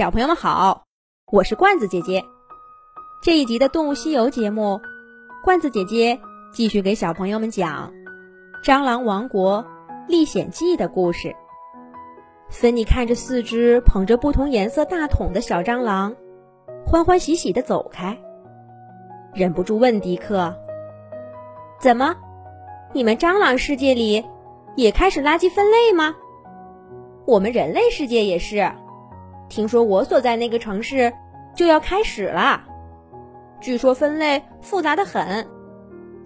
小朋友们好，我是罐子姐姐。这一集的《动物西游》节目，罐子姐姐继续给小朋友们讲《蟑螂王国历险记》的故事。芬妮看着四只捧着不同颜色大桶的小蟑螂，欢欢喜喜的走开，忍不住问迪克：“怎么，你们蟑螂世界里也开始垃圾分类吗？我们人类世界也是。”听说我所在那个城市就要开始了，据说分类复杂的很，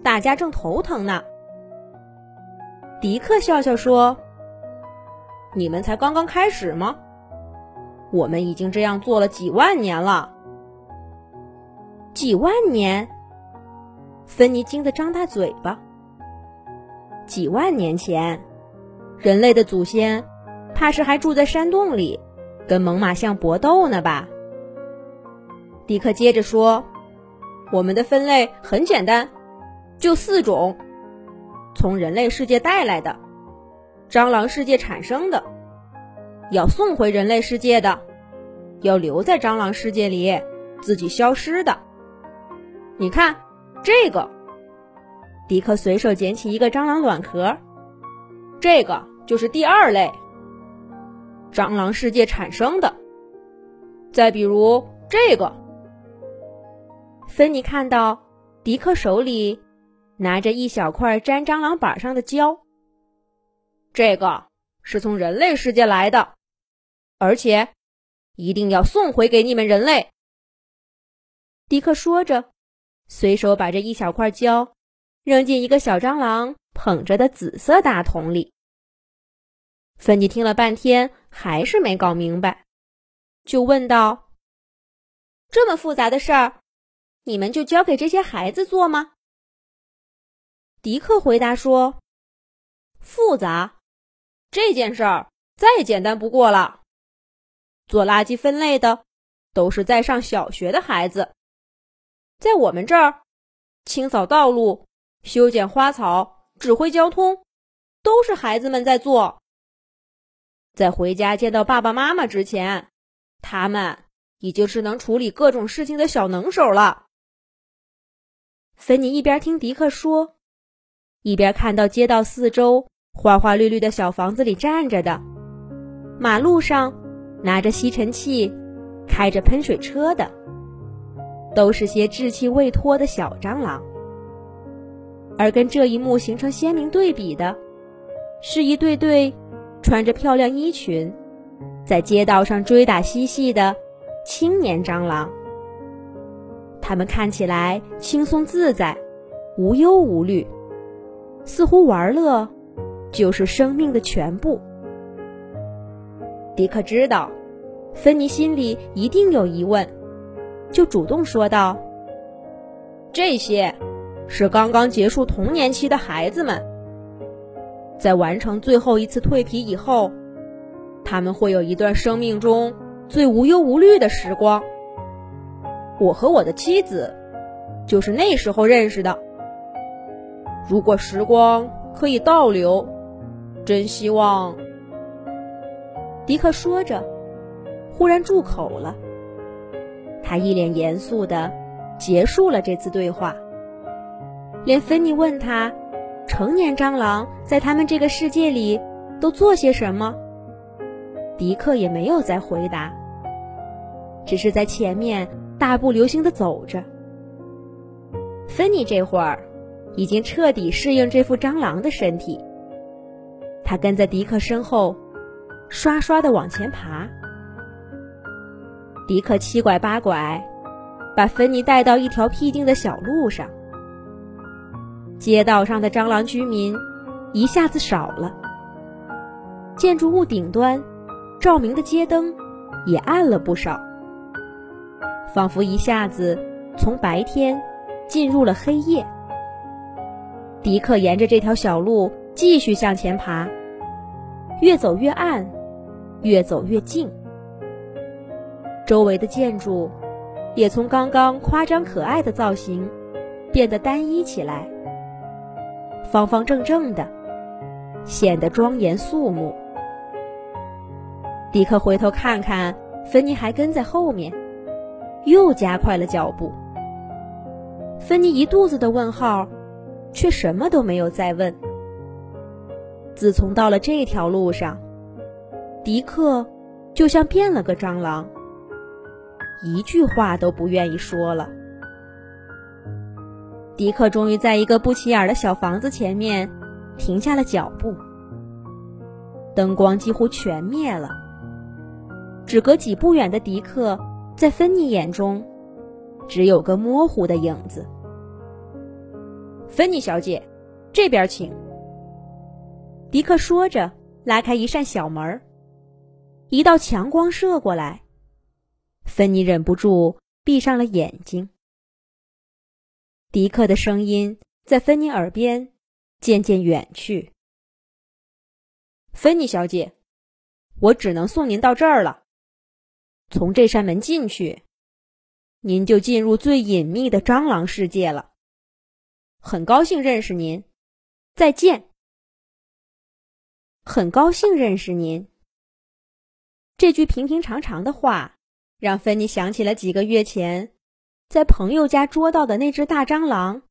大家正头疼呢。迪克笑笑说：“你们才刚刚开始吗？我们已经这样做了几万年了。几万年？”芬妮惊得张大嘴巴。几万年前，人类的祖先怕是还住在山洞里。跟猛犸象搏斗呢吧？迪克接着说：“我们的分类很简单，就四种：从人类世界带来的，蟑螂世界产生的，要送回人类世界的，要留在蟑螂世界里自己消失的。你看这个。”迪克随手捡起一个蟑螂卵壳，这个就是第二类。蟑螂世界产生的。再比如这个，芬妮看到迪克手里拿着一小块粘蟑螂板上的胶，这个是从人类世界来的，而且一定要送回给你们人类。迪克说着，随手把这一小块胶扔进一个小蟑螂捧着的紫色大桶里。芬妮听了半天，还是没搞明白，就问道：“这么复杂的事儿，你们就交给这些孩子做吗？”迪克回答说：“复杂，这件事儿再简单不过了。做垃圾分类的都是在上小学的孩子，在我们这儿，清扫道路、修剪花草、指挥交通，都是孩子们在做。”在回家见到爸爸妈妈之前，他们已经是能处理各种事情的小能手了。芬妮一边听迪克说，一边看到街道四周花花绿绿的小房子里站着的，马路上拿着吸尘器、开着喷水车的，都是些稚气未脱的小蟑螂。而跟这一幕形成鲜明对比的，是一对对。穿着漂亮衣裙，在街道上追打嬉戏的青年蟑螂，他们看起来轻松自在、无忧无虑，似乎玩乐就是生命的全部。迪克知道，芬妮心里一定有疑问，就主动说道：“这些是刚刚结束童年期的孩子们。”在完成最后一次蜕皮以后，他们会有一段生命中最无忧无虑的时光。我和我的妻子就是那时候认识的。如果时光可以倒流，真希望……迪克说着，忽然住口了。他一脸严肃的结束了这次对话，连芬妮问他。成年蟑螂在他们这个世界里都做些什么？迪克也没有再回答，只是在前面大步流星地走着。芬妮这会儿已经彻底适应这副蟑螂的身体，他跟在迪克身后，刷刷地往前爬。迪克七拐八拐，把芬妮带到一条僻静的小路上。街道上的蟑螂居民一下子少了，建筑物顶端照明的街灯也暗了不少，仿佛一下子从白天进入了黑夜。迪克沿着这条小路继续向前爬，越走越暗，越走越静，周围的建筑也从刚刚夸张可爱的造型变得单一起来。方方正正的，显得庄严肃穆。迪克回头看看芬妮还跟在后面，又加快了脚步。芬妮一肚子的问号，却什么都没有再问。自从到了这条路上，迪克就像变了个蟑螂，一句话都不愿意说了。迪克终于在一个不起眼的小房子前面停下了脚步，灯光几乎全灭了，只隔几步远的迪克在芬妮眼中只有个模糊的影子。芬妮小姐，这边请。迪克说着，拉开一扇小门一道强光射过来，芬妮忍不住闭上了眼睛。迪克的声音在芬妮耳边渐渐远去。芬妮小姐，我只能送您到这儿了。从这扇门进去，您就进入最隐秘的蟑螂世界了。很高兴认识您，再见。很高兴认识您。这句平平常常的话，让芬妮想起了几个月前。在朋友家捉到的那只大蟑螂，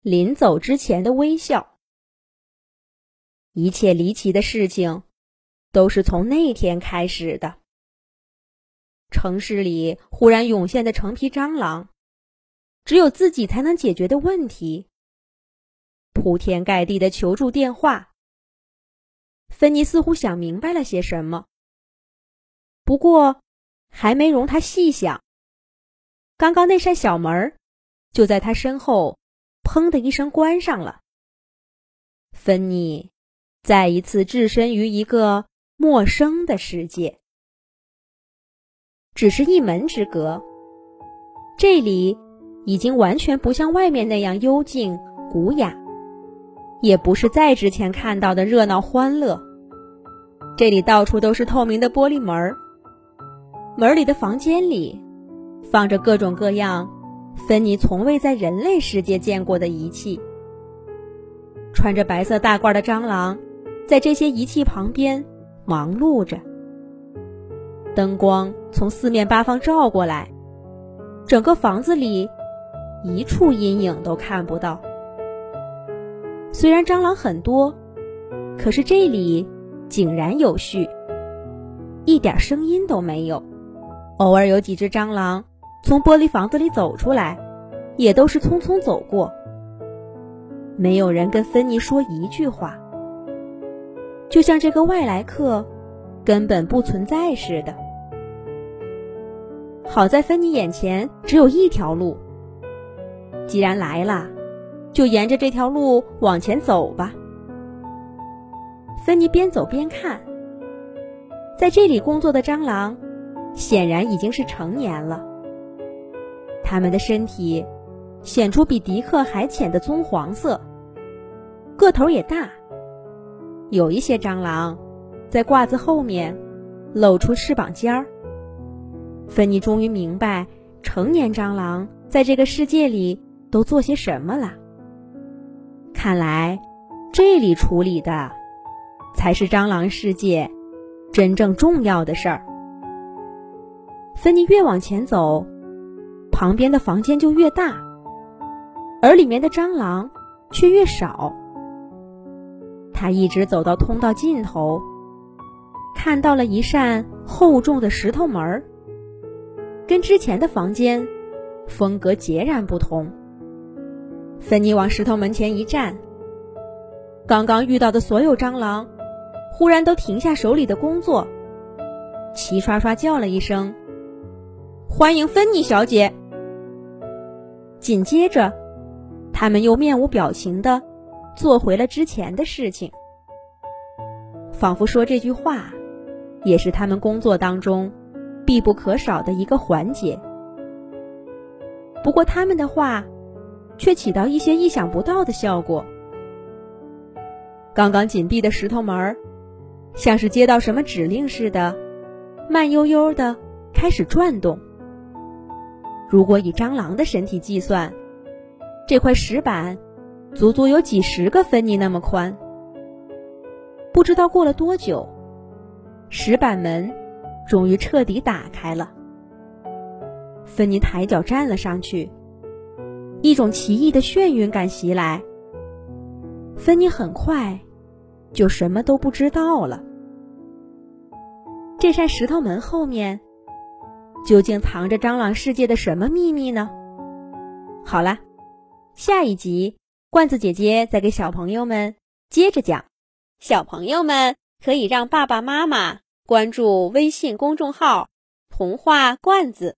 临走之前的微笑。一切离奇的事情，都是从那天开始的。城市里忽然涌现的成批蟑螂，只有自己才能解决的问题。铺天盖地的求助电话。芬妮似乎想明白了些什么，不过还没容他细想。刚刚那扇小门就在他身后，砰的一声关上了。芬妮再一次置身于一个陌生的世界，只是一门之隔。这里已经完全不像外面那样幽静古雅，也不是再之前看到的热闹欢乐。这里到处都是透明的玻璃门儿门里的房间里。放着各种各样芬妮从未在人类世界见过的仪器，穿着白色大褂的蟑螂在这些仪器旁边忙碌着。灯光从四面八方照过来，整个房子里一处阴影都看不到。虽然蟑螂很多，可是这里井然有序，一点声音都没有。偶尔有几只蟑螂。从玻璃房子里走出来，也都是匆匆走过。没有人跟芬妮说一句话，就像这个外来客根本不存在似的。好在芬妮眼前只有一条路，既然来了，就沿着这条路往前走吧。芬妮边走边看，在这里工作的蟑螂显然已经是成年了。他们的身体显出比迪克还浅的棕黄色，个头也大。有一些蟑螂在褂子后面露出翅膀尖儿。芬妮终于明白成年蟑螂在这个世界里都做些什么了。看来这里处理的才是蟑螂世界真正重要的事儿。芬妮越往前走。旁边的房间就越大，而里面的蟑螂却越少。他一直走到通道尽头，看到了一扇厚重的石头门儿，跟之前的房间风格截然不同。芬妮往石头门前一站，刚刚遇到的所有蟑螂忽然都停下手里的工作，齐刷刷叫了一声：“欢迎芬妮小姐。”紧接着，他们又面无表情的做回了之前的事情，仿佛说这句话也是他们工作当中必不可少的一个环节。不过，他们的话却起到一些意想不到的效果。刚刚紧闭的石头门像是接到什么指令似的，慢悠悠的开始转动。如果以蟑螂的身体计算，这块石板足足有几十个芬尼那么宽。不知道过了多久，石板门终于彻底打开了。芬妮抬脚站了上去，一种奇异的眩晕感袭来。芬妮很快就什么都不知道了。这扇石头门后面究竟藏着蟑螂世界的什么秘密呢？好了，下一集罐子姐姐再给小朋友们接着讲。小朋友们可以让爸爸妈妈关注微信公众号“童话罐子”，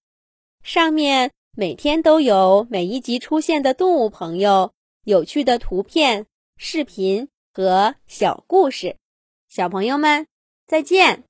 上面每天都有每一集出现的动物朋友、有趣的图片、视频和小故事。小朋友们，再见。